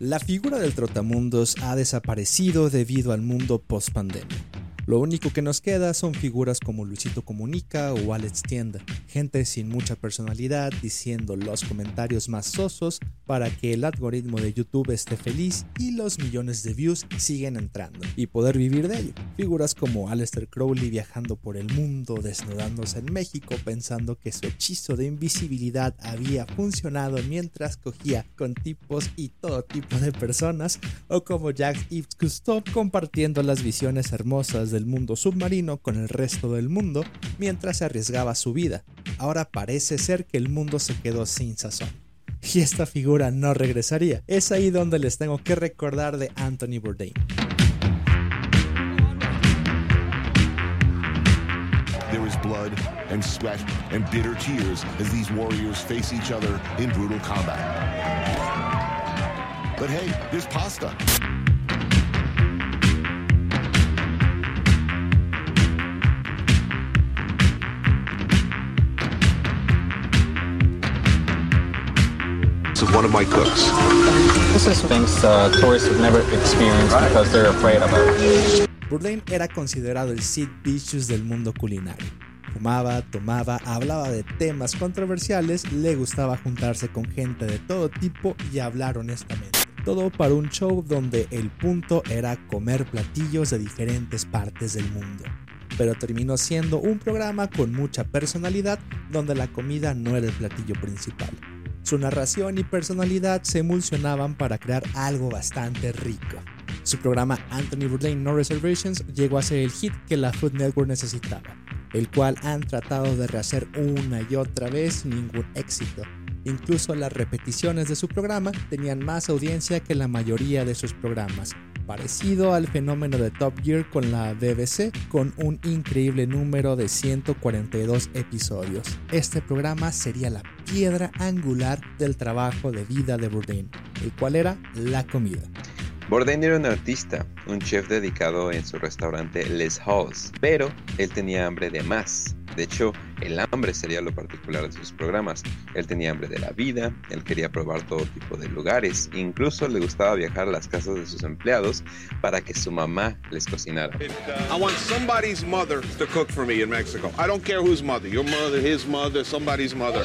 La figura del trotamundos ha desaparecido debido al mundo post-pandemia. Lo único que nos queda son figuras como Luisito Comunica o Alex Tienda, gente sin mucha personalidad diciendo los comentarios más sosos para que el algoritmo de YouTube esté feliz y los millones de views siguen entrando y poder vivir de ello. Figuras como Aleister Crowley viajando por el mundo, desnudándose en México pensando que su hechizo de invisibilidad había funcionado mientras cogía con tipos y todo tipo de personas, o como Jack Yves Cousteau compartiendo las visiones hermosas de el mundo submarino con el resto del mundo mientras arriesgaba su vida. Ahora parece ser que el mundo se quedó sin sazón. Y esta figura no regresaría. Es ahí donde les tengo que recordar de Anthony Bourdain. There is blood and sweat and bitter tears as these warriors face each other in brutal combat. But hey, there's pasta. One of my cooks. This is things uh, tourists have never experienced because they're afraid of it. Bourdain era considerado el Sid Vicious del mundo culinario. Fumaba, tomaba, hablaba de temas controversiales, le gustaba juntarse con gente de todo tipo y hablar honestamente. Todo para un show donde el punto era comer platillos de diferentes partes del mundo. Pero terminó siendo un programa con mucha personalidad donde la comida no era el platillo principal. Su narración y personalidad se emulsionaban para crear algo bastante rico. Su programa Anthony Bourdain No Reservations llegó a ser el hit que la Food Network necesitaba, el cual han tratado de rehacer una y otra vez sin ningún éxito. Incluso las repeticiones de su programa tenían más audiencia que la mayoría de sus programas, parecido al fenómeno de Top Gear con la BBC, con un increíble número de 142 episodios. Este programa sería la piedra angular del trabajo de vida de Bourdain, el cual era la comida. Bourdain era un artista, un chef dedicado en su restaurante Les Halls, pero él tenía hambre de más de hecho, el hambre sería lo particular de sus programas. Él tenía hambre de la vida, él quería probar todo tipo de lugares, incluso le gustaba viajar a las casas de sus empleados para que su mamá les cocinara. I want somebody's mother to cook for me in Mexico. I don't care whose mother, your mother, his mother, somebody's mother.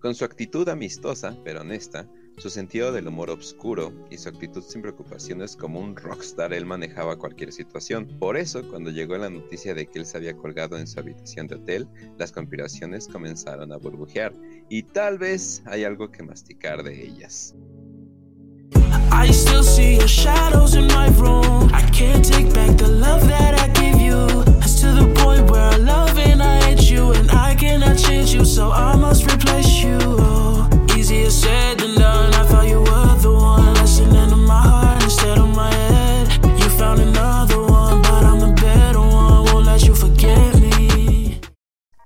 Con su actitud amistosa, pero honesta, su sentido del humor oscuro y su actitud sin preocupaciones como un rockstar, él manejaba cualquier situación. Por eso, cuando llegó la noticia de que él se había colgado en su habitación de hotel, las conspiraciones comenzaron a burbujear y tal vez hay algo que masticar de ellas. I still see your shadows in my room. I can't take back the love that I you. It's to the point where I love and I you, and I cannot change you, so I must replace you.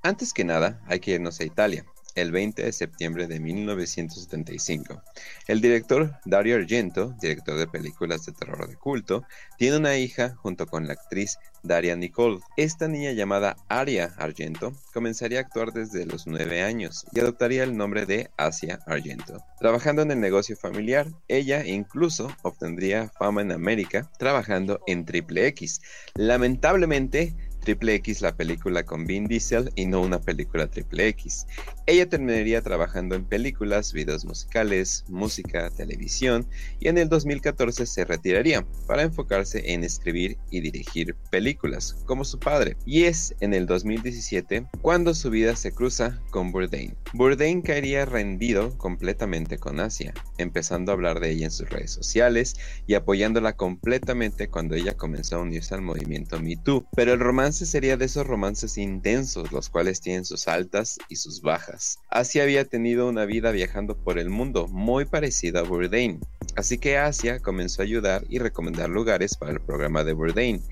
Antes que nada, hay que irnos a Italia el 20 de septiembre de 1975. El director Dario Argento, director de películas de terror de culto, tiene una hija junto con la actriz Daria Nicole. Esta niña llamada Aria Argento comenzaría a actuar desde los 9 años y adoptaría el nombre de Asia Argento. Trabajando en el negocio familiar, ella incluso obtendría fama en América trabajando en Triple X. Lamentablemente, Triple X la película con Vin Diesel y no una película Triple X. Ella terminaría trabajando en películas, videos musicales, música, televisión y en el 2014 se retiraría para enfocarse en escribir y dirigir películas como su padre. Y es en el 2017 cuando su vida se cruza con Bourdain. Bourdain caería rendido completamente con Asia, empezando a hablar de ella en sus redes sociales y apoyándola completamente cuando ella comenzó a unirse al movimiento Me Too. Pero el romance sería de esos romances intensos, los cuales tienen sus altas y sus bajas. Asia había tenido una vida viajando por el mundo muy parecida a Bourdain, así que Asia comenzó a ayudar y recomendar lugares para el programa de Bourdain.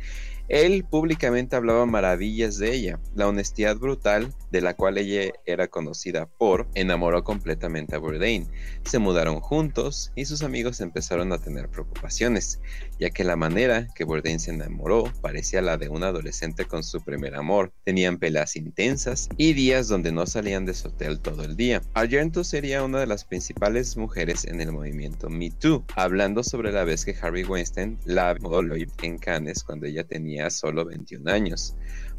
Él públicamente hablaba maravillas de ella. La honestidad brutal de la cual ella era conocida por enamoró completamente a Bourdain. Se mudaron juntos y sus amigos empezaron a tener preocupaciones, ya que la manera que Bourdain se enamoró parecía la de un adolescente con su primer amor. Tenían peleas intensas y días donde no salían de su hotel todo el día. Argento sería una de las principales mujeres en el movimiento Me Too, hablando sobre la vez que Harvey Weinstein la vio en Cannes cuando ella tenía solo 21 años.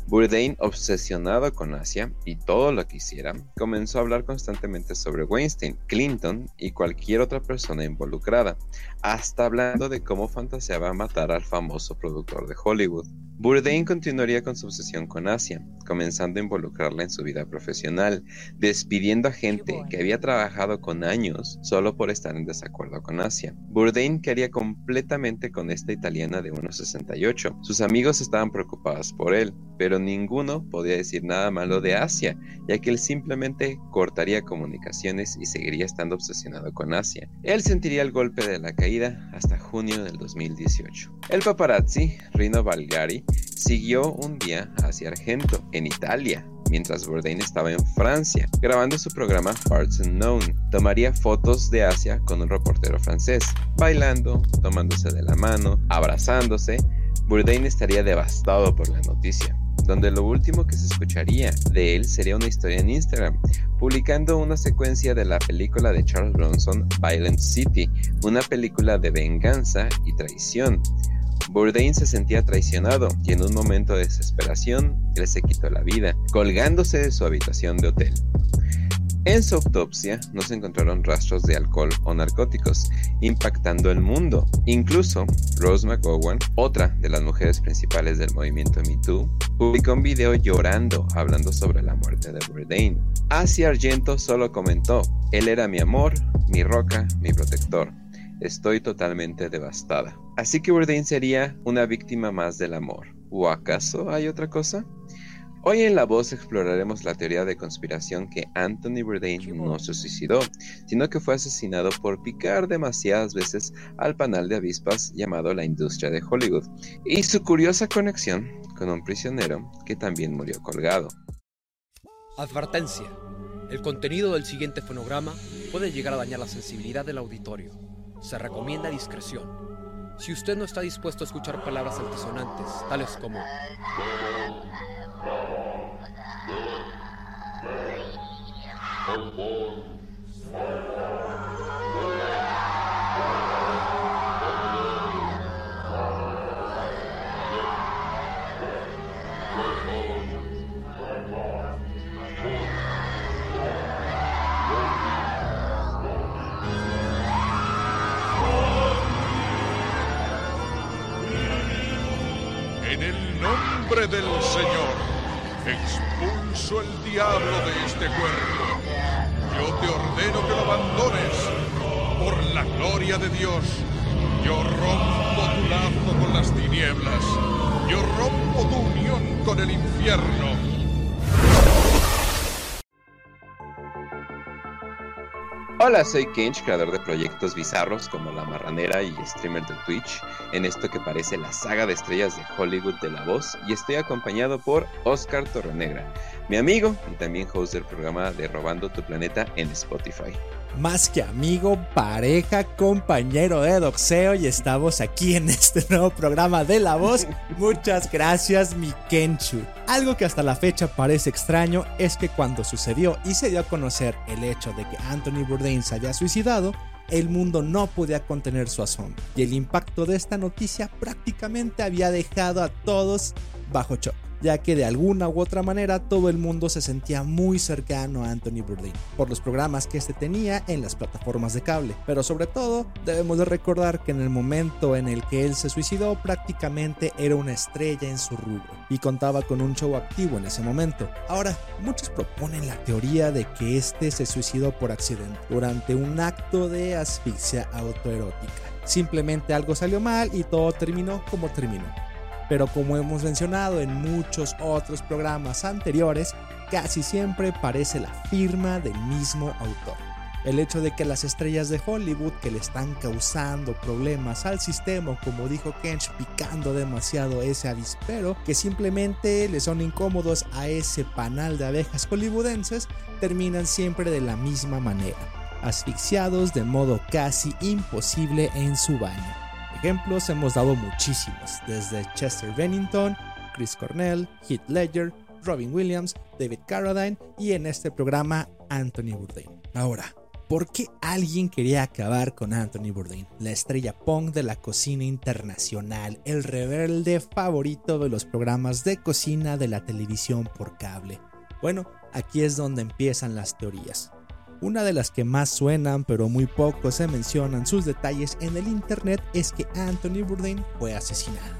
Bourdain, obsesionado con Asia y todo lo que hiciera, comenzó a hablar constantemente sobre Weinstein, Clinton y cualquier otra persona involucrada, hasta hablando de cómo fantaseaba matar al famoso productor de Hollywood. Bourdain continuaría con su obsesión con Asia, comenzando a involucrarla en su vida profesional, despidiendo a gente que había trabajado con años solo por estar en desacuerdo con Asia. Bourdain quería completamente con esta italiana de 1,68. Sus amigos estaban preocupados por él, pero ninguno podía decir nada malo de Asia, ya que él simplemente cortaría comunicaciones y seguiría estando obsesionado con Asia. Él sentiría el golpe de la caída hasta junio del 2018. El paparazzi, Rino Valgari, siguió un día hacia Argento, en Italia, mientras Bourdain estaba en Francia, grabando su programa Parts Unknown. Tomaría fotos de Asia con un reportero francés, bailando, tomándose de la mano, abrazándose. Bourdain estaría devastado por la noticia donde lo último que se escucharía de él sería una historia en Instagram, publicando una secuencia de la película de Charles Bronson, Violent City, una película de venganza y traición. Bourdain se sentía traicionado y en un momento de desesperación, él se quitó la vida, colgándose de su habitación de hotel. En su autopsia no se encontraron rastros de alcohol o narcóticos, impactando el mundo. Incluso Rose McGowan, otra de las mujeres principales del movimiento Me Too, publicó un video llorando hablando sobre la muerte de Bourdain. Asia Argento solo comentó, él era mi amor, mi roca, mi protector. Estoy totalmente devastada. Así que Bourdain sería una víctima más del amor. ¿O acaso hay otra cosa? Hoy en La Voz exploraremos la teoría de conspiración que Anthony Bourdain no se suicidó, sino que fue asesinado por picar demasiadas veces al panal de avispas llamado la industria de Hollywood, y su curiosa conexión con un prisionero que también murió colgado. Advertencia. El contenido del siguiente fonograma puede llegar a dañar la sensibilidad del auditorio. Se recomienda discreción. Si usted no está dispuesto a escuchar palabras altisonantes, tales como nombre del Señor. Expulso el diablo de este cuerpo. Yo te ordeno que lo abandones. Por la gloria de Dios. Yo rompo tu lazo con las tinieblas. Yo rompo tu unión con el infierno. Hola, soy Kench, creador de proyectos bizarros como La Marranera y streamer de Twitch, en esto que parece la saga de estrellas de Hollywood de la voz, y estoy acompañado por Oscar Torrenegra, mi amigo y también host del programa de Robando tu Planeta en Spotify más que amigo, pareja, compañero de doxeo y estamos aquí en este nuevo programa de La Voz. Muchas gracias, mi Kenchu. Algo que hasta la fecha parece extraño es que cuando sucedió y se dio a conocer el hecho de que Anthony Bourdain se había suicidado, el mundo no podía contener su asombro y el impacto de esta noticia prácticamente había dejado a todos bajo shock ya que de alguna u otra manera todo el mundo se sentía muy cercano a Anthony Bourdain por los programas que este tenía en las plataformas de cable. Pero sobre todo, debemos de recordar que en el momento en el que él se suicidó prácticamente era una estrella en su rubro y contaba con un show activo en ese momento. Ahora, muchos proponen la teoría de que este se suicidó por accidente durante un acto de asfixia autoerótica. Simplemente algo salió mal y todo terminó como terminó pero como hemos mencionado en muchos otros programas anteriores, casi siempre parece la firma del mismo autor. El hecho de que las estrellas de Hollywood que le están causando problemas al sistema, como dijo Kench, picando demasiado ese avispero, que simplemente le son incómodos a ese panal de abejas hollywoodenses, terminan siempre de la misma manera, asfixiados de modo casi imposible en su baño. Ejemplos hemos dado muchísimos, desde Chester Bennington, Chris Cornell, Heath Ledger, Robin Williams, David Carradine y en este programa Anthony Bourdain. Ahora, ¿Por qué alguien quería acabar con Anthony Bourdain, la estrella punk de la cocina internacional, el rebelde favorito de los programas de cocina de la televisión por cable? Bueno, aquí es donde empiezan las teorías. Una de las que más suenan, pero muy poco se mencionan sus detalles en el internet, es que Anthony Bourdain fue asesinado.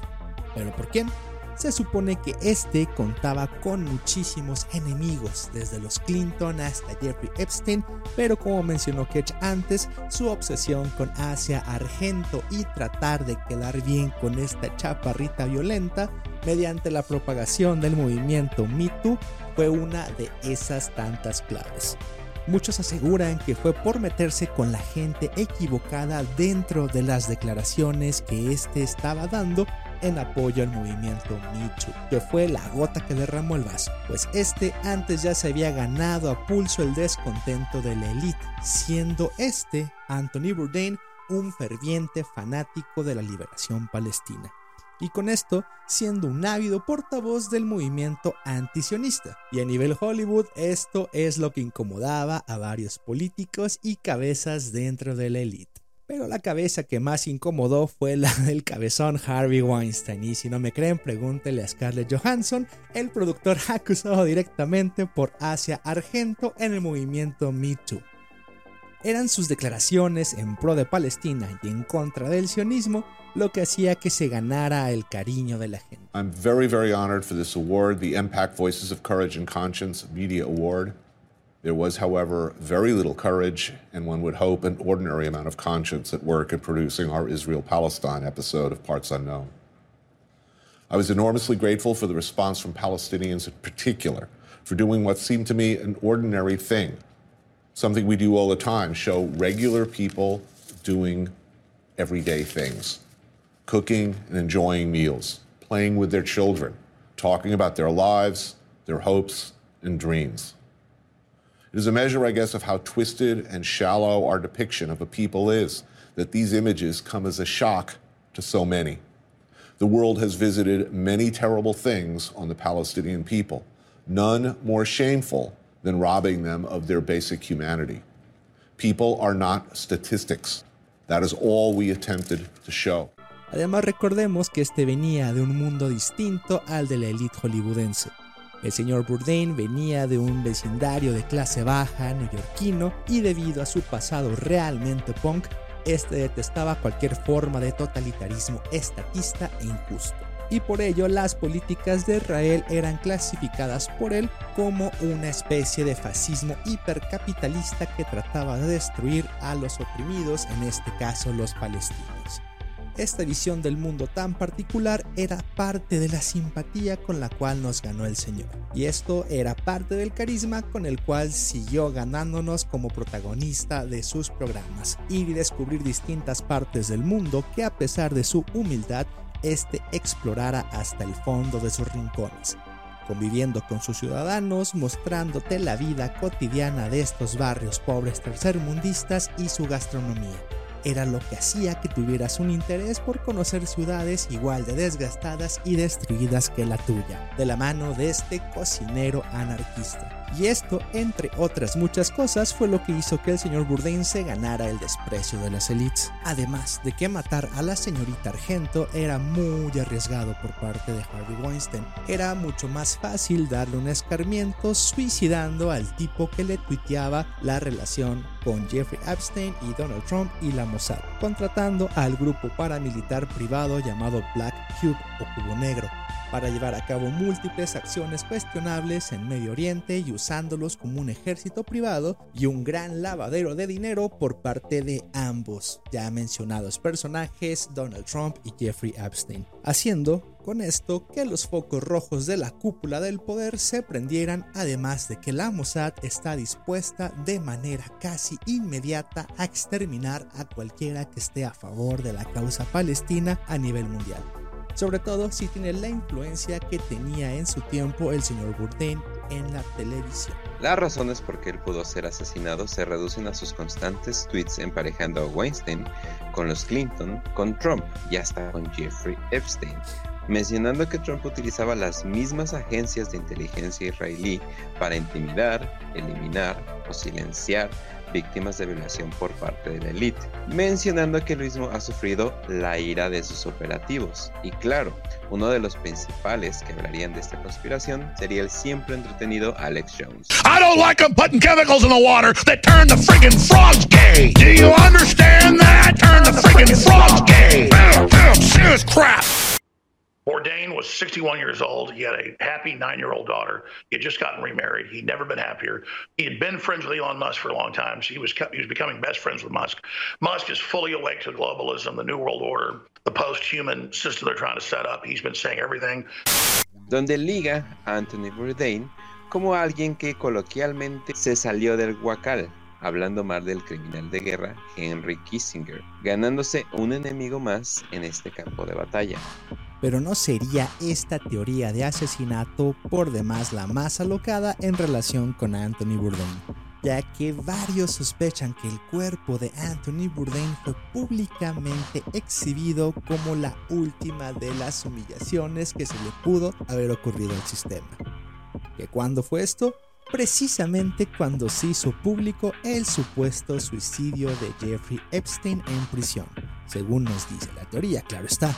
¿Pero por quién? Se supone que este contaba con muchísimos enemigos, desde los Clinton hasta Jeffrey Epstein, pero como mencionó Ketch antes, su obsesión con Asia Argento y tratar de quedar bien con esta chaparrita violenta mediante la propagación del movimiento Me Too fue una de esas tantas claves. Muchos aseguran que fue por meterse con la gente equivocada dentro de las declaraciones que éste estaba dando en apoyo al movimiento Me que fue la gota que derramó el vaso, pues este antes ya se había ganado a pulso el descontento de la élite, siendo este, Anthony Bourdain, un ferviente fanático de la liberación palestina y con esto siendo un ávido portavoz del movimiento antisionista. Y a nivel Hollywood esto es lo que incomodaba a varios políticos y cabezas dentro de la élite. Pero la cabeza que más incomodó fue la del cabezón Harvey Weinstein. Y si no me creen, pregúntele a Scarlett Johansson, el productor acusado directamente por Asia Argento en el movimiento Me Too. Eran sus declaraciones en pro de Palestina y en contra del sionismo lo que hacía que se ganara el cariño de la gente. I'm very, very honored for this award, the Impact Voices of Courage and Conscience Media Award. There was, however, very little courage, and one would hope an ordinary amount of conscience at work in producing our Israel Palestine episode of Parts Unknown. I was enormously grateful for the response from Palestinians in particular for doing what seemed to me an ordinary thing, something we do all the time show regular people doing everyday things, cooking and enjoying meals, playing with their children, talking about their lives, their hopes, and dreams. It is a measure, I guess, of how twisted and shallow our depiction of a people is that these images come as a shock to so many. The world has visited many terrible things on the Palestinian people, none more shameful than robbing them of their basic humanity. People are not statistics. That is all we attempted to show. Además recordemos que este venía de un mundo distinto al de la élite hollywoodense. El señor Bourdain venía de un vecindario de clase baja neoyorquino y debido a su pasado realmente punk, este detestaba cualquier forma de totalitarismo estatista e injusto. Y por ello las políticas de Israel eran clasificadas por él como una especie de fascismo hipercapitalista que trataba de destruir a los oprimidos, en este caso los palestinos. Esta visión del mundo tan particular era parte de la simpatía con la cual nos ganó el Señor. Y esto era parte del carisma con el cual siguió ganándonos como protagonista de sus programas. Y descubrir distintas partes del mundo que a pesar de su humildad, este explorara hasta el fondo de sus rincones conviviendo con sus ciudadanos, mostrándote la vida cotidiana de estos barrios pobres tercermundistas y su gastronomía era lo que hacía que tuvieras un interés por conocer ciudades igual de desgastadas y destruidas que la tuya, de la mano de este cocinero anarquista. Y esto, entre otras muchas cosas, fue lo que hizo que el señor Bourdain se ganara el desprecio de las élites. Además de que matar a la señorita Argento era muy arriesgado por parte de Harvey Weinstein. Era mucho más fácil darle un escarmiento suicidando al tipo que le tuiteaba la relación con Jeffrey Epstein y Donald Trump y la Mossad, contratando al grupo paramilitar privado llamado Black Cube o Cubo Negro para llevar a cabo múltiples acciones cuestionables en Medio Oriente y usándolos como un ejército privado y un gran lavadero de dinero por parte de ambos ya mencionados personajes, Donald Trump y Jeffrey Epstein, haciendo con esto que los focos rojos de la cúpula del poder se prendieran, además de que la Mossad está dispuesta de manera casi inmediata a exterminar a cualquiera que esté a favor de la causa palestina a nivel mundial. Sobre todo si tiene la influencia que tenía en su tiempo el señor Bourdain en la televisión. Las razones por qué él pudo ser asesinado se reducen a sus constantes tweets emparejando a Weinstein con los Clinton, con Trump y hasta con Jeffrey Epstein, mencionando que Trump utilizaba las mismas agencias de inteligencia israelí para intimidar, eliminar o silenciar víctimas de violación por parte de la élite, mencionando que el mismo ha sufrido la ira de sus operativos. Y claro, uno de los principales que hablarían de esta conspiración sería el siempre entretenido Alex Jones. Crap. Bourdain was 61 years old. He had a happy nine year old daughter. He had just gotten remarried. He'd never been happier. He had been friends with Elon Musk for a long time. So he was, he was becoming best friends with Musk. Musk is fully awake to globalism, the New World Order, the post human system they're trying to set up. He's been saying everything. Donde liga Anthony Bourdain como alguien que coloquialmente se salió del guacal hablando mal del criminal de guerra Henry Kissinger, ganándose un enemigo más en este campo de batalla. Pero no sería esta teoría de asesinato por demás la más alocada en relación con Anthony Bourdain, ya que varios sospechan que el cuerpo de Anthony Bourdain fue públicamente exhibido como la última de las humillaciones que se le pudo haber ocurrido al sistema. ¿Que cuándo fue esto? Precisamente cuando se hizo público el supuesto suicidio de Jeffrey Epstein en prisión, según nos dice la teoría, claro está.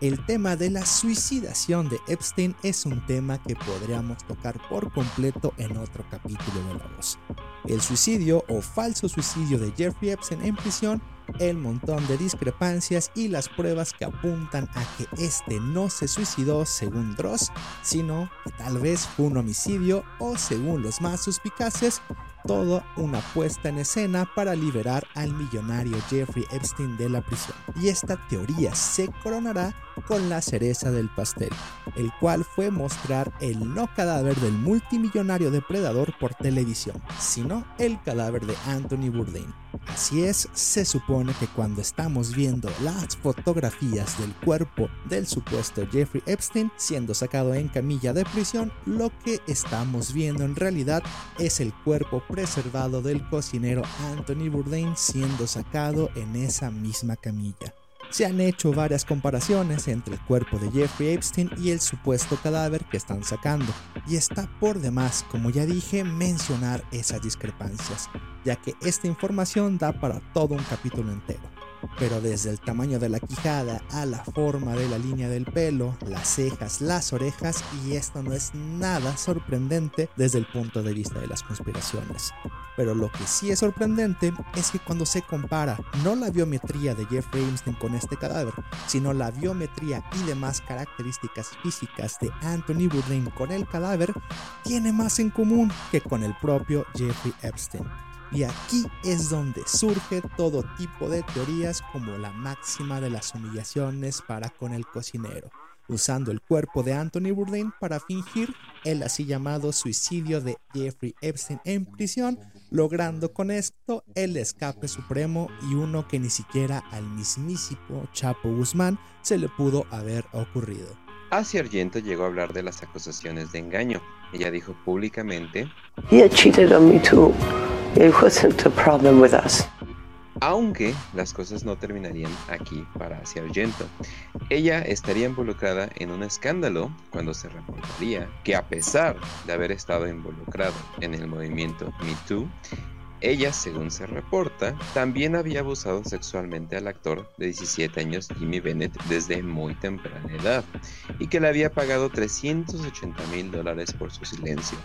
El tema de la suicidación de Epstein es un tema que podríamos tocar por completo en otro capítulo de la voz. El suicidio o falso suicidio de Jeffrey Epstein en prisión, el montón de discrepancias y las pruebas que apuntan a que este no se suicidó según Dross, sino que tal vez fue un homicidio o según los más suspicaces, toda una puesta en escena para liberar al millonario Jeffrey Epstein de la prisión. Y esta teoría se coronará con la cereza del pastel, el cual fue mostrar el no cadáver del multimillonario depredador por televisión, sino el cadáver de Anthony Bourdain. Así es, se supone que cuando estamos viendo las fotografías del cuerpo del supuesto Jeffrey Epstein siendo sacado en camilla de prisión, lo que estamos viendo en realidad es el cuerpo preservado del cocinero Anthony Bourdain siendo sacado en esa misma camilla. Se han hecho varias comparaciones entre el cuerpo de Jeffrey Epstein y el supuesto cadáver que están sacando, y está por demás, como ya dije, mencionar esas discrepancias, ya que esta información da para todo un capítulo entero pero desde el tamaño de la quijada a la forma de la línea del pelo, las cejas, las orejas, y esto no es nada sorprendente desde el punto de vista de las conspiraciones. Pero lo que sí es sorprendente es que cuando se compara no la biometría de Jeffrey Epstein con este cadáver, sino la biometría y demás características físicas de Anthony Bourdain con el cadáver, tiene más en común que con el propio Jeffrey Epstein. Y aquí es donde surge todo tipo de teorías como la máxima de las humillaciones para con el cocinero, usando el cuerpo de Anthony Bourdain para fingir el así llamado suicidio de Jeffrey Epstein en prisión, logrando con esto el escape supremo y uno que ni siquiera al mismísimo Chapo Guzmán se le pudo haber ocurrido. Así Argento llegó a hablar de las acusaciones de engaño. Ella dijo públicamente: He cheated on me too. It wasn't a problem with us. Aunque las cosas no terminarían aquí para Asia Argento. Ella estaría involucrada en un escándalo cuando se reportaría que a pesar de haber estado involucrado en el movimiento Me Too, ella, según se reporta, también había abusado sexualmente al actor de 17 años Jimmy Bennett desde muy temprana edad y que le había pagado 380 mil dólares por su silencio.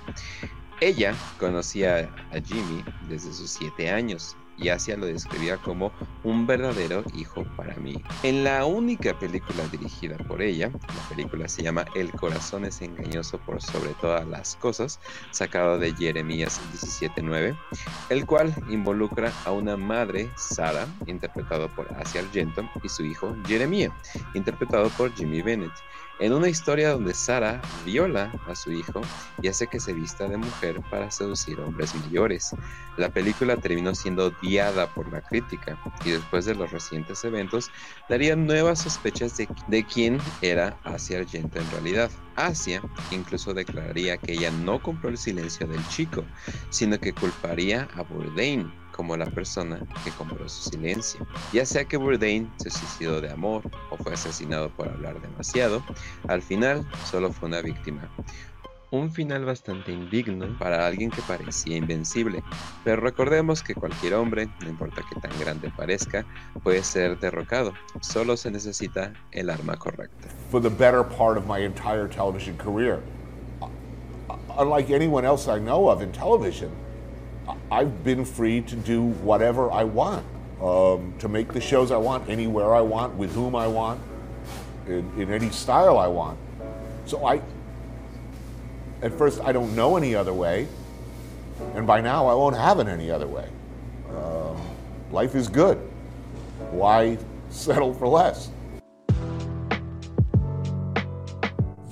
Ella conocía a Jimmy desde sus 7 años y Asia lo describía como un verdadero hijo para mí. En la única película dirigida por ella, la película se llama El corazón es engañoso por sobre todas las cosas, sacado de Jeremías 17.9, el cual involucra a una madre, Sara, interpretado por Asia Argento, y su hijo, Jeremías, interpretado por Jimmy Bennett. En una historia donde Sara viola a su hijo y hace que se vista de mujer para seducir hombres mayores. La película terminó siendo odiada por la crítica y después de los recientes eventos daría nuevas sospechas de, de quién era Asia Argento en realidad. Asia incluso declararía que ella no compró el silencio del chico, sino que culparía a Bourdain como la persona que compró su silencio. Ya sea que Bourdain se suicidó de amor o fue asesinado por hablar demasiado, al final solo fue una víctima. Un final bastante indigno para alguien que parecía invencible, pero recordemos que cualquier hombre, no importa que tan grande parezca, puede ser derrocado. Solo se necesita el arma correcta. For the better part of my entire television career, unlike anyone else I know of in television, I've been free to do whatever I want, um, to make the shows I want, anywhere I want, with whom I want, in, in any style I want. So I, at first, I don't know any other way, and by now I won't have it any other way. Um, life is good. Why settle for less?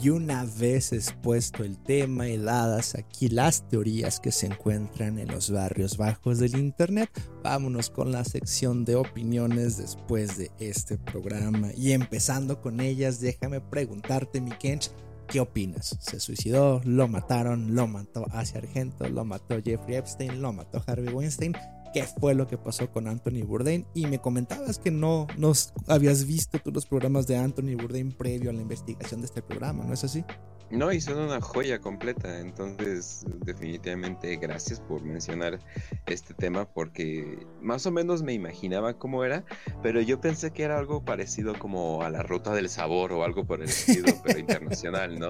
Y una vez expuesto el tema, heladas aquí las teorías que se encuentran en los barrios bajos del Internet, vámonos con la sección de opiniones después de este programa. Y empezando con ellas, déjame preguntarte, mi Kench, ¿qué opinas? ¿Se suicidó? ¿Lo mataron? ¿Lo mató Asia Argento? ¿Lo mató Jeffrey Epstein? ¿Lo mató Harvey Weinstein? Qué fue lo que pasó con Anthony Bourdain y me comentabas que no nos habías visto tú los programas de Anthony Bourdain previo a la investigación de este programa, ¿no es así? No, y son una joya completa, entonces definitivamente gracias por mencionar este tema porque más o menos me imaginaba cómo era, pero yo pensé que era algo parecido como a la ruta del sabor o algo por el estilo, pero internacional, ¿no?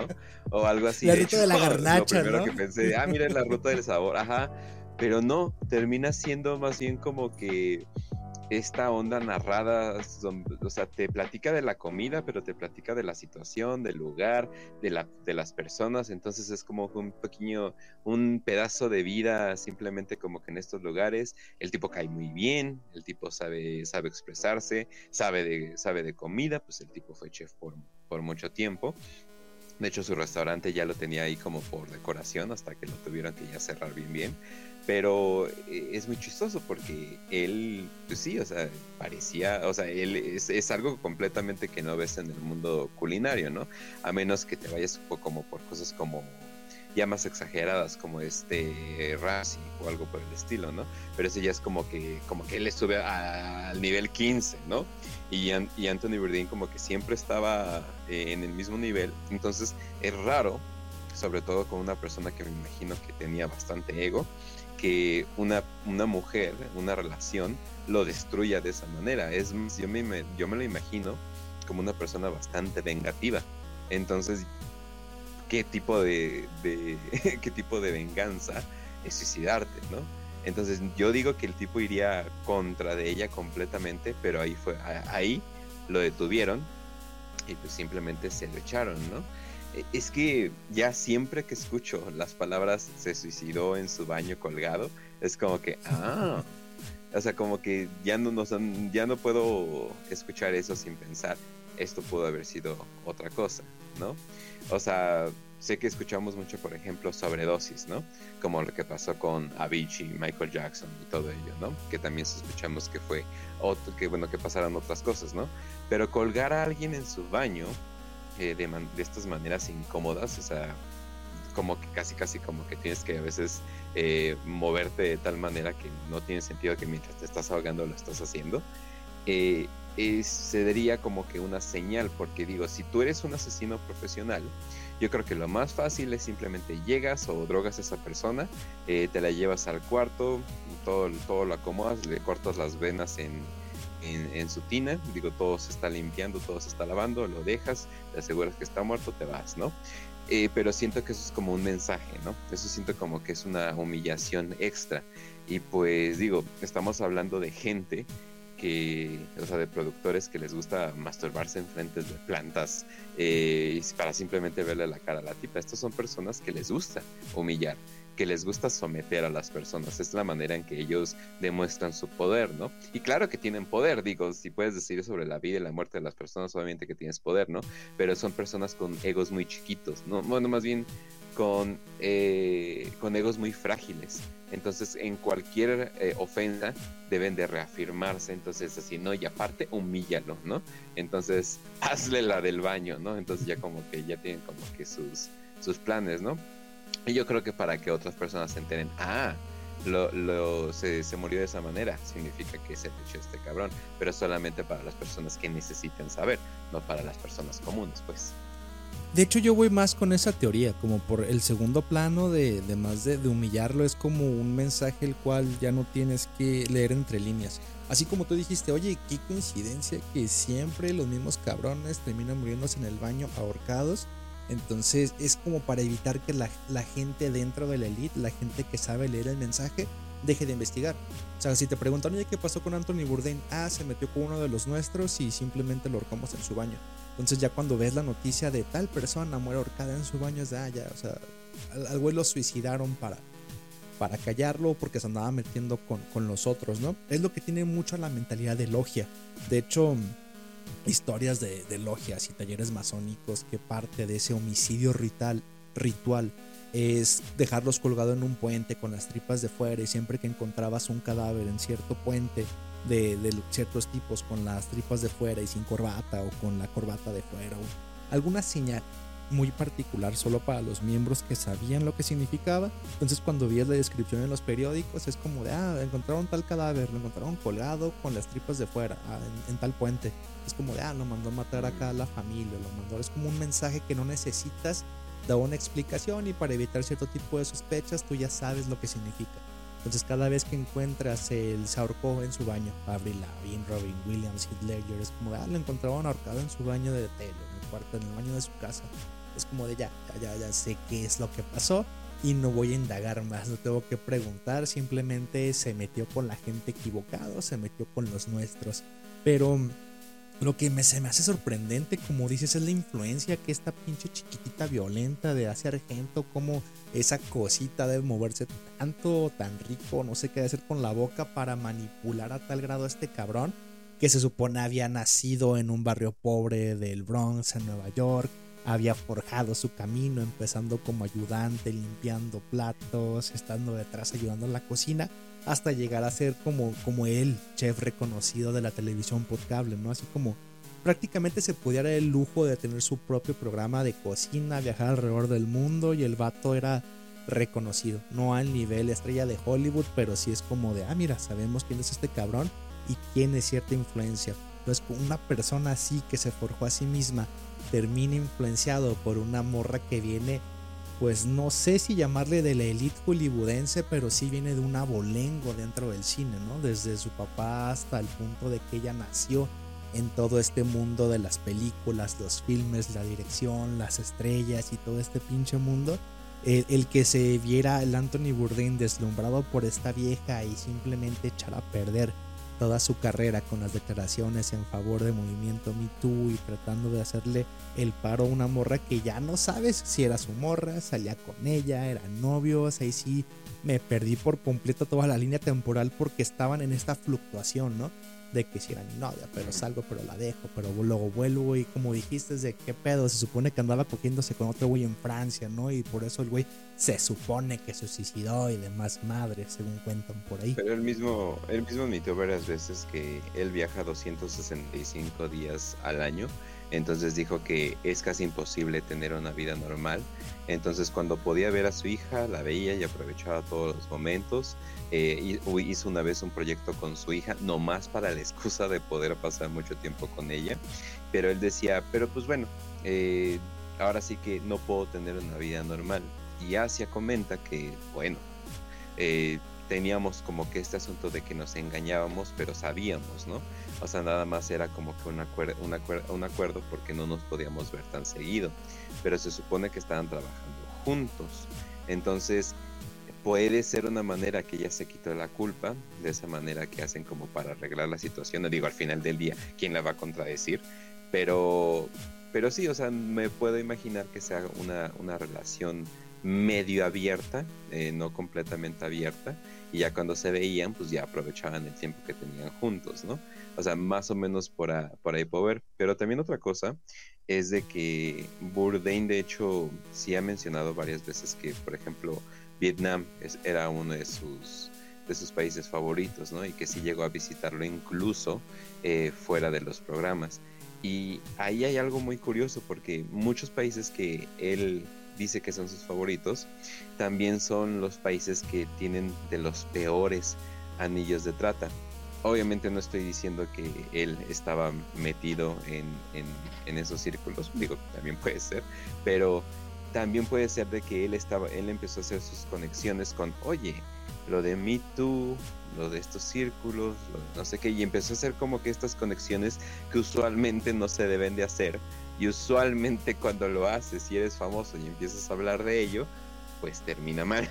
O algo así. La ruta de la garnacha, lo primero que pensé, ah, mira la ruta del sabor, ajá, pero no, termina siendo más bien como que esta onda narrada, o sea, te platica de la comida, pero te platica de la situación, del lugar, de, la, de las personas, entonces es como un pequeño, un pedazo de vida simplemente como que en estos lugares, el tipo cae muy bien, el tipo sabe, sabe expresarse, sabe de, sabe de comida, pues el tipo fue chef por, por mucho tiempo, de hecho, su restaurante ya lo tenía ahí como por decoración hasta que lo tuvieron que ya cerrar bien bien. Pero eh, es muy chistoso porque él, pues sí, o sea, parecía, o sea, él es, algo completamente que no ves en el mundo culinario, ¿no? A menos que te vayas como por cosas como ya más exageradas como este Ramsey o algo por el estilo, ¿no? Pero ese ya es como que como que él estuve al nivel 15, ¿no? Y, y Anthony Bourdain como que siempre estaba eh, en el mismo nivel, entonces es raro, sobre todo con una persona que me imagino que tenía bastante ego, una, una mujer, una relación, lo destruya de esa manera. Es yo me, yo me lo imagino como una persona bastante vengativa. Entonces, ¿qué tipo de, qué tipo de venganza es suicidarte, no? Entonces, yo digo que el tipo iría contra de ella completamente, pero ahí fue, ahí lo detuvieron y pues simplemente se lo echaron, ¿no? Es que ya siempre que escucho las palabras se suicidó en su baño colgado, es como que, ah, o sea, como que ya no, nos, ya no puedo escuchar eso sin pensar, esto pudo haber sido otra cosa, ¿no? O sea, sé que escuchamos mucho, por ejemplo, sobredosis, ¿no? Como lo que pasó con Avicii, Michael Jackson y todo ello, ¿no? Que también sospechamos que fue otro, que bueno, que pasaron otras cosas, ¿no? Pero colgar a alguien en su baño eh, de, de, estas maneras incómodas, o sea, como que casi casi como que tienes que a veces eh, moverte de tal manera que no tiene sentido que mientras te estás ahogando lo estás haciendo, eh, se daría como que una señal, porque digo, si tú eres un asesino profesional, yo creo que lo más fácil es simplemente llegas o drogas a esa persona, te la llevas al cuarto, todo, todo lo acomodas, le cortas las venas en, en, su tina, digo, todo se está limpiando, todo se está lavando, lo dejas, te aseguras que está muerto, te vas, ¿no? Eh, pero siento que eso es como un mensaje, ¿no? Eso siento como que es una humillación extra. Y pues digo, estamos hablando de gente que, o sea, de productores que les gusta masturbarse en frentes de plantas eh, para simplemente verle la cara a la tipa. Estas son personas que les gusta humillar. Que les gusta someter a las personas. Es la manera en que ellos demuestran su poder, ¿no? Y claro que tienen poder, digo, si puedes decir sobre la vida y la muerte de las personas, obviamente que tienes poder, ¿no? Pero son personas con egos muy chiquitos, ¿no? Bueno, más bien con, eh, con egos muy frágiles. Entonces, en cualquier eh, ofensa deben de reafirmarse. Entonces, así, ¿no? Y aparte, humíllalo, ¿no? Entonces, hazle la del baño, ¿no? Entonces, ya como que ya tienen como que sus, sus planes, ¿no? Y yo creo que para que otras personas se enteren, ah, lo, lo, se, se, murió de esa manera, significa que se echó este cabrón, pero solamente para las personas que necesiten saber, no para las personas comunes, pues. De hecho, yo voy más con esa teoría, como por el segundo plano de, de más de, de, humillarlo, es como un mensaje el cual ya no tienes que leer entre líneas. Así como tú dijiste, oye, qué coincidencia que siempre los mismos cabrones terminan muriéndose en el baño ahorcados entonces es como para evitar que la, gente dentro de la elite, la gente que sabe leer el mensaje, deje de investigar. O sea, si te preguntan, oye, ¿qué pasó con Anthony Bourdain? Ah, se metió con uno de los nuestros y simplemente lo ahorcamos en su baño. Entonces ya cuando ves la noticia de tal persona muere ahorcada en su baño, es de, ah, ya, o sea, al, güey lo suicidaron para, para callarlo porque se andaba metiendo con, con los otros, ¿no? Es lo que tiene mucho la mentalidad de logia. De hecho historias de, logias y talleres masónicos que parte de ese homicidio ritual, ritual es dejarlos colgado en un puente con las tripas de fuera y siempre que encontrabas un cadáver en cierto puente de, de, ciertos tipos con las tripas de fuera y sin corbata o con la corbata de fuera o alguna señal muy particular solo para los miembros que sabían lo que significaba. Entonces cuando vías la descripción en los periódicos es como de, ah, encontraron tal cadáver, lo encontraron colgado con las tripas de fuera, ah, en, tal puente. Es como de, ah, lo mandó a matar acá a la familia, lo mandó. Es como un mensaje que no necesitas dar una explicación y para evitar cierto tipo de sospechas tú ya sabes lo que significa. Entonces cada vez que encuentras el se ahorcó en su baño, Avril Lavigne, Robin Williams, Heath Ledger, es como de, ah, lo encontraron ahorcado en su baño de tele, en el cuarto, en el baño de su casa es como de ya, ya, ya sé qué es lo que pasó y no voy a indagar más, no tengo que preguntar, simplemente se metió con la gente equivocada, se metió con los nuestros. Pero lo que me, se me hace sorprendente, como dices, es la influencia que esta pinche chiquitita violenta de Asia Argento, como esa cosita debe moverse tanto, tan rico, no sé qué hacer con la boca para manipular a tal grado a este cabrón, que se supone había nacido en un barrio pobre del Bronx, en Nueva York, había forjado su camino, empezando como ayudante, limpiando platos, estando detrás ayudando en la cocina, hasta llegar a ser como, como el chef reconocido de la televisión por cable, ¿no? Así como prácticamente se pudiera dar el lujo de tener su propio programa de cocina, viajar alrededor del mundo y el vato era reconocido, no al nivel estrella de Hollywood, pero sí es como de, ah, mira, sabemos quién es este cabrón y tiene cierta influencia. Entonces, una persona así que se forjó a sí misma termina influenciado por una morra que viene, pues no sé si llamarle de la elite hollywoodense, pero sí viene de un abolengo dentro del cine, ¿no? Desde su papá hasta el punto de que ella nació en todo este mundo de las películas, los filmes, la dirección, las estrellas y todo este pinche mundo. El, el, que se viera el Anthony Bourdain deslumbrado por esta vieja y simplemente echar a perder toda su carrera con las declaraciones en favor del movimiento Me Too y tratando de hacerle el paro a una morra que ya no sabes si era su morra, salía con ella, eran novios, ahí sí me perdí por completo toda la línea temporal porque estaban en esta fluctuación, ¿no? de que si era mi novia, pero salgo, pero la dejo, pero luego vuelvo y como dijiste, de qué pedo, se supone que andaba cogiéndose con otro güey en Francia, ¿no? Y por eso el güey se supone que se suicidó y demás madre, según cuentan por ahí. Pero él mismo, él mismo admitió varias veces que él viaja 265 días al año entonces dijo que es casi imposible tener una vida normal. Entonces cuando podía ver a su hija, la veía y aprovechaba todos los momentos. Eh, hizo una vez un proyecto con su hija, nomás para la excusa de poder pasar mucho tiempo con ella. Pero él decía, pero pues bueno, eh, ahora sí que no puedo tener una vida normal. Y Asia comenta que, bueno, eh, teníamos como que este asunto de que nos engañábamos, pero sabíamos, ¿no? O sea, nada más era como que un, acuerdo, un, acuerdo porque no nos podíamos ver tan seguido, pero se supone que estaban trabajando juntos. Entonces, puede ser una manera que ella se quitó la culpa, de esa manera que hacen como para arreglar la situación. No digo, al final del día, ¿quién la va a contradecir? Pero, pero sí, o sea, me puedo imaginar que sea una, una relación medio abierta, eh, no completamente abierta, y ya cuando se veían, pues ya aprovechaban el tiempo que tenían juntos, ¿no? O sea, más o menos por, por ahí puedo. Pero también otra cosa es de que Bourdain, de hecho, sí ha mencionado varias veces que, por ejemplo, Vietnam era uno de sus, de sus países favoritos, ¿no? Y que sí llegó a visitarlo incluso eh, fuera de los programas. Y ahí hay algo muy curioso porque muchos países que él dice que son sus favoritos, también son los países que tienen de los peores anillos de trata. Obviamente no estoy diciendo que él estaba metido en, en, esos círculos, digo, también puede ser, pero también puede ser de que él estaba, él empezó a hacer sus conexiones con, oye, lo de Me Too, lo de estos círculos, no sé qué, y empezó a hacer como que estas conexiones que usualmente no se deben de hacer, y usualmente cuando lo haces, si eres famoso y empiezas a hablar de ello, pues termina mal.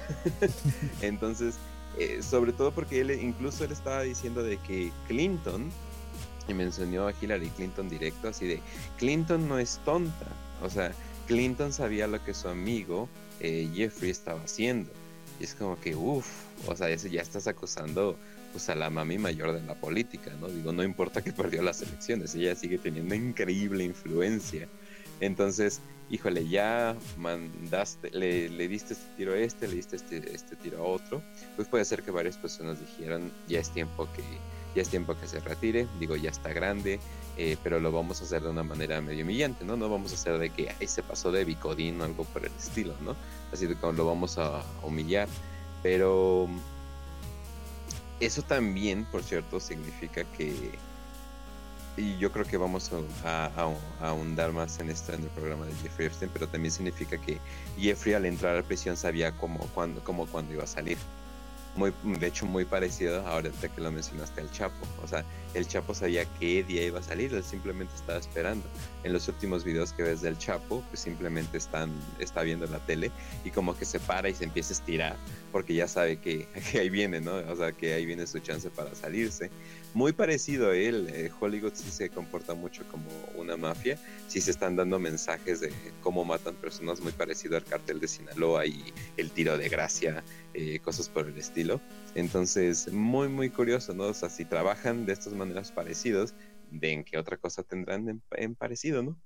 Entonces, eh, sobre todo porque él incluso él estaba diciendo de que Clinton, y mencionó a Hillary Clinton directo, así de, Clinton no es tonta, o sea, Clinton sabía lo que su amigo eh, Jeffrey estaba haciendo. Y es como que, uff, o sea, ya estás acusando pues, a la mami mayor de la política, ¿no? Digo, no importa que perdió las elecciones, ella sigue teniendo increíble influencia. Entonces, híjole, ya mandaste, le, diste este tiro a este, le diste este, este tiro a otro, pues puede ser que varias personas dijeran, ya es tiempo que, ya es tiempo que se retire, digo, ya está grande, eh, pero lo vamos a hacer de una manera medio humillante, ¿no? No vamos a hacer de que, ahí se pasó de bicodín o algo por el estilo, ¿no? Así como lo vamos a humillar, pero eso también, por cierto, significa que y yo creo que vamos a, ahondar más en esto en el programa de Jeffrey Epstein, pero también significa que Jeffrey al entrar a la prisión sabía cómo, cuándo, cómo, cuándo iba a salir. De hecho, muy parecido ahorita que lo mencionaste al Chapo. O sea, el Chapo sabía qué día iba a salir, él simplemente estaba esperando. En los últimos videos que ves del Chapo, pues simplemente están, está viendo la tele y como que se para y se empieza a estirar porque ya sabe que, que ahí viene, ¿no? O sea, que ahí viene su chance para salirse muy parecido a él. Eh, Hollywood sí se comporta mucho como una mafia. Sí se están dando mensajes de cómo matan personas muy parecido al cartel de Sinaloa y el tiro de gracia, eh, cosas por el estilo. Entonces, muy, muy curioso, ¿no? O sea, si trabajan de estas maneras parecidas, ¿de qué otra cosa tendrán en, parecido, no?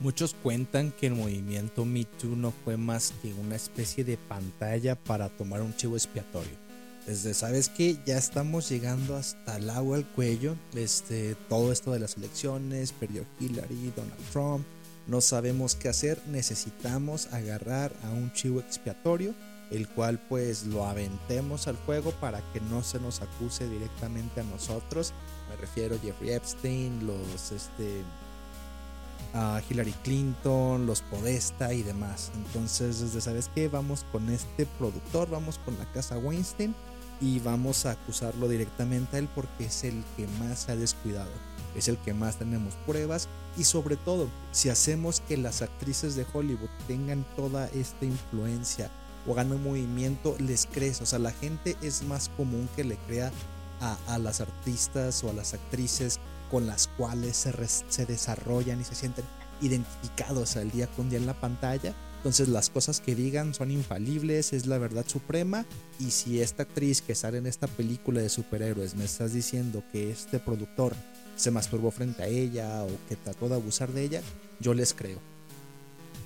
Muchos cuentan que el movimiento Me Too no fue más que una especie de pantalla para tomar un chivo expiatorio desde, ¿sabes que Ya estamos llegando hasta el agua al cuello. Este, todo esto de las elecciones, perdió Hillary, Donald Trump. No sabemos qué hacer. Necesitamos agarrar a un chivo expiatorio, el cual pues lo aventemos al fuego para que no se nos acuse directamente a nosotros. Me refiero a Jeffrey Epstein, los este, a Hillary Clinton, los Podesta y demás. Entonces, desde sabes qué, vamos con este productor, vamos con la casa Weinstein y vamos a acusarlo directamente a él porque es el que más se ha descuidado, es el que más tenemos pruebas y sobre todo si hacemos que las actrices de Hollywood tengan toda esta influencia o ganen movimiento, les crees, o sea, la gente es más común que le crea a, a las artistas o a las actrices con las cuales se, se desarrollan y se sienten identificados al día con día en la pantalla entonces las cosas que digan son infalibles, es la verdad suprema. Y si esta actriz que sale en esta película de superhéroes me estás diciendo que este productor se masturbó frente a ella o que trató de abusar de ella, yo les creo.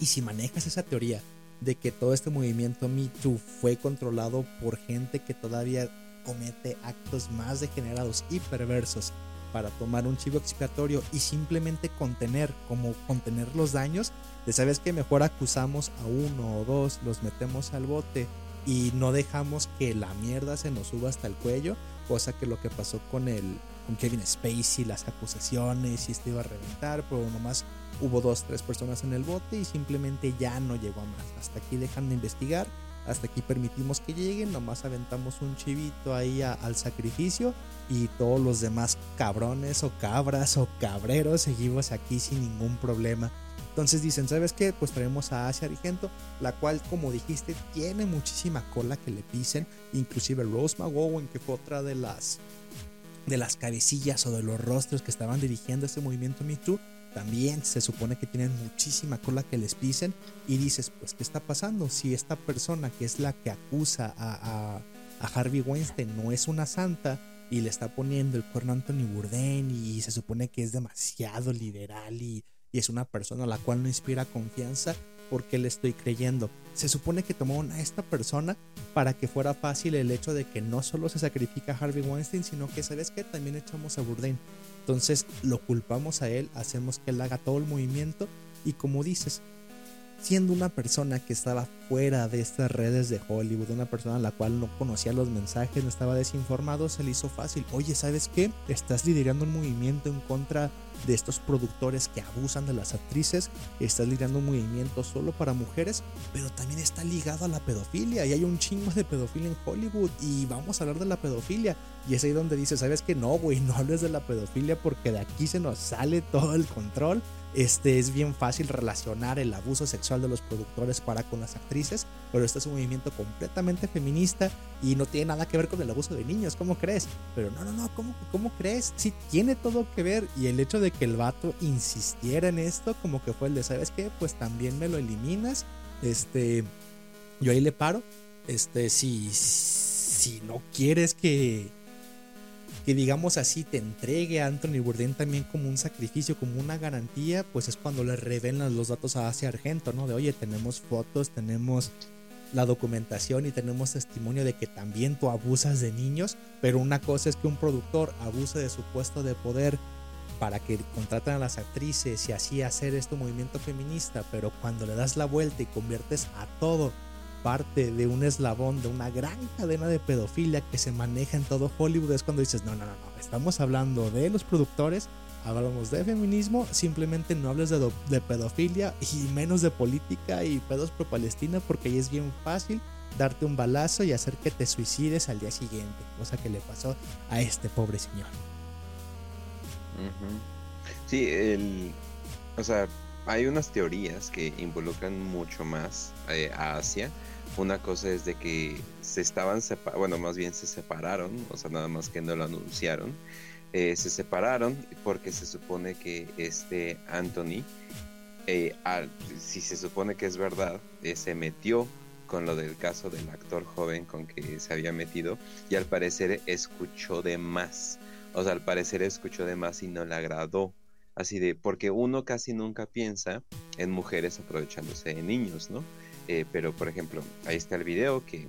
Y si manejas esa teoría de que todo este movimiento Me Too fue controlado por gente que todavía comete actos más degenerados y perversos para tomar un chivo expiatorio y simplemente contener, como contener los daños, de sabes que mejor acusamos a uno o dos, los metemos al bote y no dejamos que la mierda se nos suba hasta el cuello, cosa que lo que pasó con el con Kevin Spacey, las acusaciones y esto iba a reventar, pero nomás hubo dos, tres personas en el bote y simplemente ya no llegó a más. Hasta aquí dejan de investigar hasta aquí permitimos que lleguen, nomás aventamos un chivito ahí al sacrificio y todos los demás cabrones o cabras o cabreros seguimos aquí sin ningún problema. Entonces dicen, ¿sabes qué? Pues traemos a Asia Argento, la cual, como dijiste, tiene muchísima cola que le pisen. Inclusive Rose McGowan, que fue otra de las, de las cabecillas o de los rostros que estaban dirigiendo este movimiento Me Too, también se supone que tienen muchísima cola que les pisen y dices, pues, ¿qué está pasando? Si esta persona que es la que acusa a, a, Harvey Weinstein no es una santa y le está poniendo el cuerno a Anthony Bourdain y se supone que es demasiado liberal y, y es una persona a la cual no inspira confianza, ¿por qué le estoy creyendo? Se supone que tomaron a esta persona para que fuera fácil el hecho de que no solo se sacrifica a Harvey Weinstein, sino que, ¿sabes qué? También echamos a Bourdain. Entonces lo culpamos a él, hacemos que él haga todo el movimiento y como dices, siendo una persona que estaba fuera de estas redes de Hollywood, una persona a la cual no conocía los mensajes, no estaba desinformado, se le hizo fácil. Oye, ¿sabes qué? Estás liderando un movimiento en contra de estos productores que abusan de las actrices, estás liderando un movimiento solo para mujeres, pero también está ligado a la pedofilia y hay un chingo de pedofilia en Hollywood y vamos a hablar de la pedofilia. Y es ahí donde dice, ¿sabes qué? No, güey, no hables de la pedofilia porque de aquí se nos sale todo el control este es bien fácil relacionar el abuso sexual de los productores para con las actrices, pero este es un movimiento completamente feminista y no tiene nada que ver con el abuso de niños, ¿cómo crees? Pero no, no, no, ¿cómo, cómo crees? Sí tiene todo que ver y el hecho de que el vato insistiera en esto, como que fue el de, ¿sabes qué? Pues también me lo eliminas, este, yo ahí le paro, este, si, si no quieres que que digamos así te entregue a Anthony Bourdain también como un sacrificio, como una garantía, pues es cuando le revelan los datos a Asia Argento, ¿no? De oye, tenemos fotos, tenemos la documentación y tenemos testimonio de que también tú abusas de niños, pero una cosa es que un productor abuse de su puesto de poder para que contraten a las actrices y así hacer este movimiento feminista, pero cuando le das la vuelta y conviertes a todo parte de un eslabón de una gran cadena de pedofilia que se maneja en todo Hollywood es cuando dices, no, no, no, no, estamos hablando de los productores, hablamos de feminismo, simplemente no hables de, de pedofilia y menos de política y pedos pro Palestina porque ahí es bien fácil darte un balazo y hacer que te suicides al día siguiente, cosa que le pasó a este pobre señor. Sí, el, o sea, hay unas teorías que involucran mucho más eh, a Asia una cosa es de que se estaban bueno, más bien se separaron, o sea, nada más que no lo anunciaron. Eh, se separaron porque se supone que este Anthony, eh, si se supone que es verdad, eh, se metió con lo del caso del actor joven con que se había metido y al parecer escuchó de más. O sea, al parecer escuchó de más y no le agradó. Así de, porque uno casi nunca piensa en mujeres aprovechándose de niños, ¿no? Eh, pero, por ejemplo, ahí está el video que,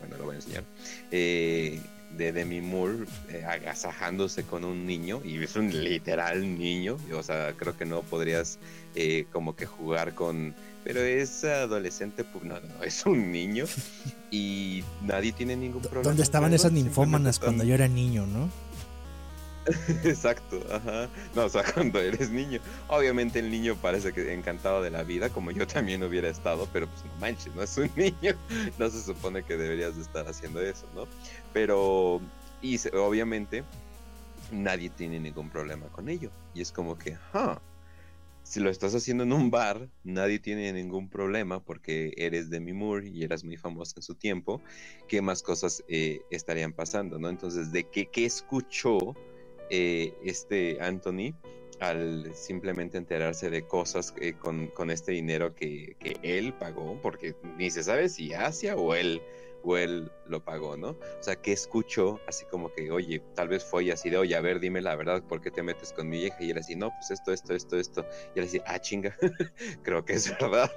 bueno, lo voy a enseñar, eh, de Demi Moore eh, agasajándose con un niño, y es un literal niño, o sea, creo que no podrías como que jugar con, pero es adolescente, pues no, no, es un niño, y nadie tiene ningún problema. ¿Dónde estaban esas ninfómanas cuando yo era niño, no? Exacto, ajá. No, o sea, cuando eres niño. Obviamente el niño parece que encantado de la vida, como yo también hubiera estado, pero pues no manches, no es un niño. No se supone que deberías de estar haciendo eso, ¿no? Pero, y obviamente nadie tiene ningún problema con ello. Y es como que, ah, si lo estás haciendo en un bar, nadie tiene ningún problema porque eres Demi Moore y eras muy famosa en su tiempo. ¿Qué más cosas eh, estarían pasando, no? Entonces, ¿de qué, qué escuchó? Eh, este Anthony al simplemente enterarse de cosas eh, con, este dinero que, él pagó, porque ni se sabe si Asia o él, o él lo pagó, ¿no? O sea, que escuchó así como que, oye, tal vez fue así de, oye, a ver, dime la verdad, ¿por qué te metes con mi vieja? Y él así, no, pues esto, esto, esto, esto. Y él así, ah, chinga, creo que es verdad,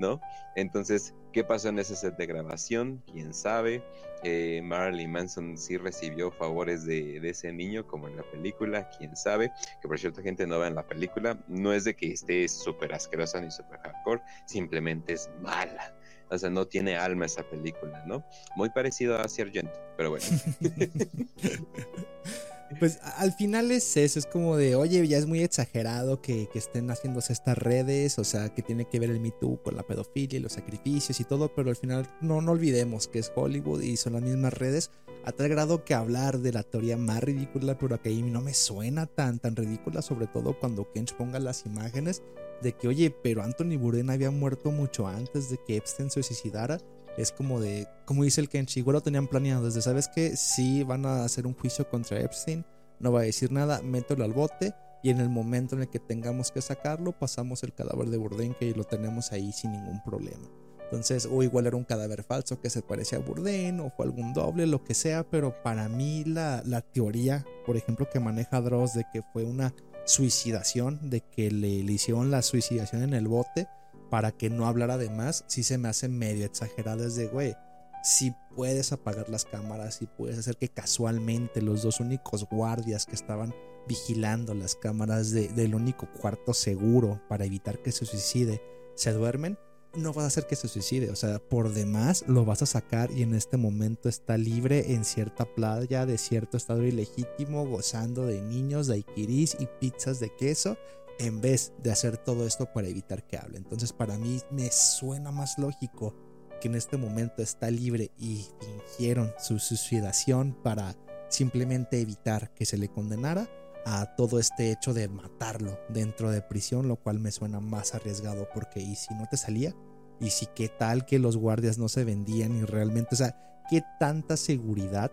¿no? Entonces, ¿qué pasó en ese set de grabación? ¿Quién sabe? Eh, Marilyn Manson sí recibió favores de, ese niño, como en la película, quién sabe. Que por cierto, gente no va en la película. No es de que esté súper asquerosa ni súper hardcore, simplemente es mala. O sea, no tiene alma esa película, ¿no? Muy parecido a Argento, pero bueno. Pues al final es eso, es como de, oye, ya es muy exagerado que, estén haciéndose estas redes, o sea, que tiene que ver el Me Too con la pedofilia y los sacrificios y todo, pero al final no, no olvidemos que es Hollywood y son las mismas redes, a tal grado que hablar de la teoría más ridícula, pero que ahí no me suena tan, tan ridícula, sobre todo cuando Kench ponga las imágenes de que, oye, pero Anthony Bourdain había muerto mucho antes de que Epstein se suicidara es como de, como dice el Kenshi, igual lo tenían planeado desde, ¿sabes que Si van a hacer un juicio contra Epstein, no va a decir nada, mételo al bote y en el momento en el que tengamos que sacarlo, pasamos el cadáver de Burdenke y lo tenemos ahí sin ningún problema. Entonces, o igual era un cadáver falso que se parecía a Burden, o fue algún doble, lo que sea, pero para mí la, la teoría, por ejemplo, que maneja Dross de que fue una suicidación, de que le, le, hicieron la suicidación en el bote para que no hablara de más, sí se me hace medio exagerado desde, güey, si puedes apagar las cámaras, si puedes hacer que casualmente los dos únicos guardias que estaban vigilando las cámaras del único cuarto seguro para evitar que se suicide se duermen, no vas a hacer que se suicide. O sea, por demás lo vas a sacar y en este momento está libre en cierta playa de cierto estado ilegítimo, gozando de niños, de daiquiris y pizzas de queso, en vez de hacer todo esto para evitar que hable. Entonces, para mí me suena más lógico que en este momento está libre y fingieron su suicidación para simplemente evitar que se le condenara a todo este hecho de matarlo dentro de prisión, lo cual me suena más arriesgado porque y si no te salía, y si qué tal que los guardias no se vendían y realmente, o sea, qué tanta seguridad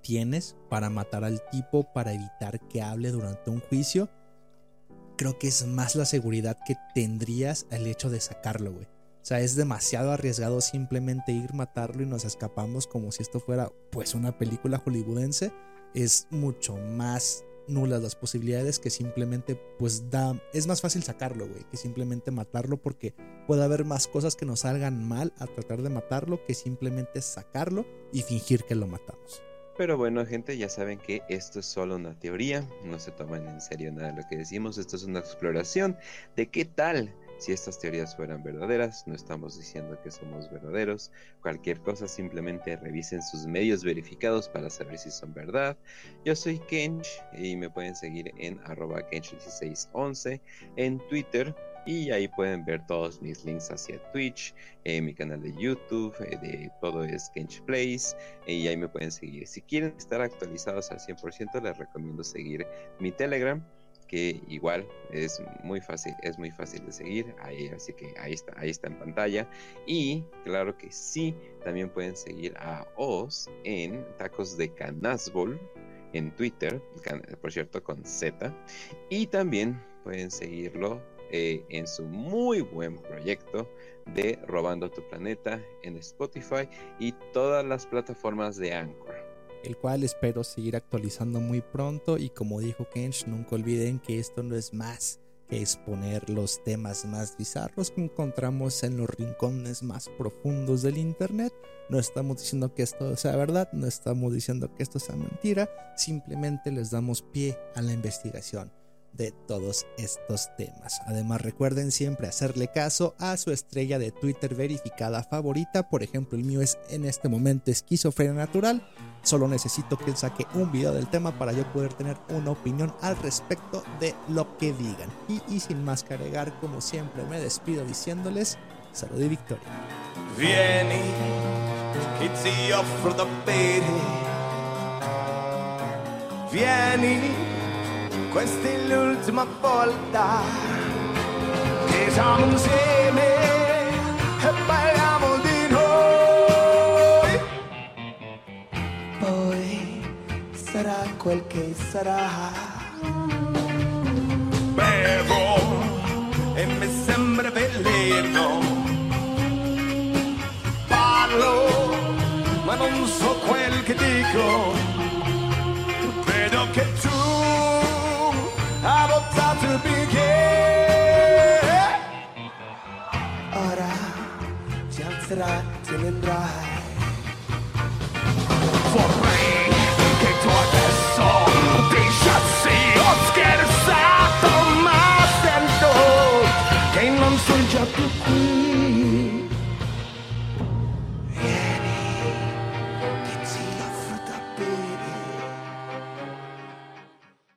tienes para matar al tipo, para evitar que hable durante un juicio, creo que es más la seguridad que tendrías al hecho de sacarlo, güey. O sea, es demasiado arriesgado simplemente ir matarlo y nos escapamos como si esto fuera pues una película hollywoodense. Es mucho más nulas las posibilidades que simplemente pues da es más fácil sacarlo güey que simplemente matarlo porque puede haber más cosas que nos salgan mal a tratar de matarlo que simplemente sacarlo y fingir que lo matamos pero bueno gente ya saben que esto es solo una teoría no se toman en serio nada de lo que decimos esto es una exploración de qué tal si estas teorías fueran verdaderas, no estamos diciendo que somos verdaderos. Cualquier cosa, simplemente revisen sus medios verificados para saber si son verdad. Yo soy Kench y me pueden seguir en arroba Kench1611 en Twitter. Y ahí pueden ver todos mis links hacia Twitch, eh, mi canal de YouTube, eh, de todo es Kench Plays, y ahí me pueden seguir. Si quieren estar actualizados al 100%, les recomiendo seguir mi Telegram que igual es muy fácil, es muy fácil de seguir, ahí, así que ahí está, ahí está en pantalla. Y claro que sí, también pueden seguir a Oz en Tacos de Canasbol en Twitter, por cierto, con Z. Y también pueden seguirlo eh, en su muy buen proyecto de Robando tu Planeta en Spotify y todas las plataformas de Anchor el cual espero seguir actualizando muy pronto y como dijo Kench, nunca olviden que esto no es más que exponer los temas más bizarros que encontramos en los rincones más profundos del internet. No estamos diciendo que esto sea verdad, no estamos diciendo que esto sea mentira, simplemente les damos pie a la investigación de todos estos temas. Además recuerden siempre hacerle caso a su estrella de Twitter verificada favorita. Por ejemplo, el mío es en este momento esquizofrenia natural. Solo necesito que saque un video del tema para yo poder tener una opinión al respecto de lo que digan. Y, sin más que agregar, como siempre me despido diciéndoles salud y victoria. Vieni, Vieni questa è l'ultima volta che siamo insieme e parliamo di noi. Poi sarà quel che sarà. Bevo e mi sembra veleno. Parlo, ma non so quel che dico. Te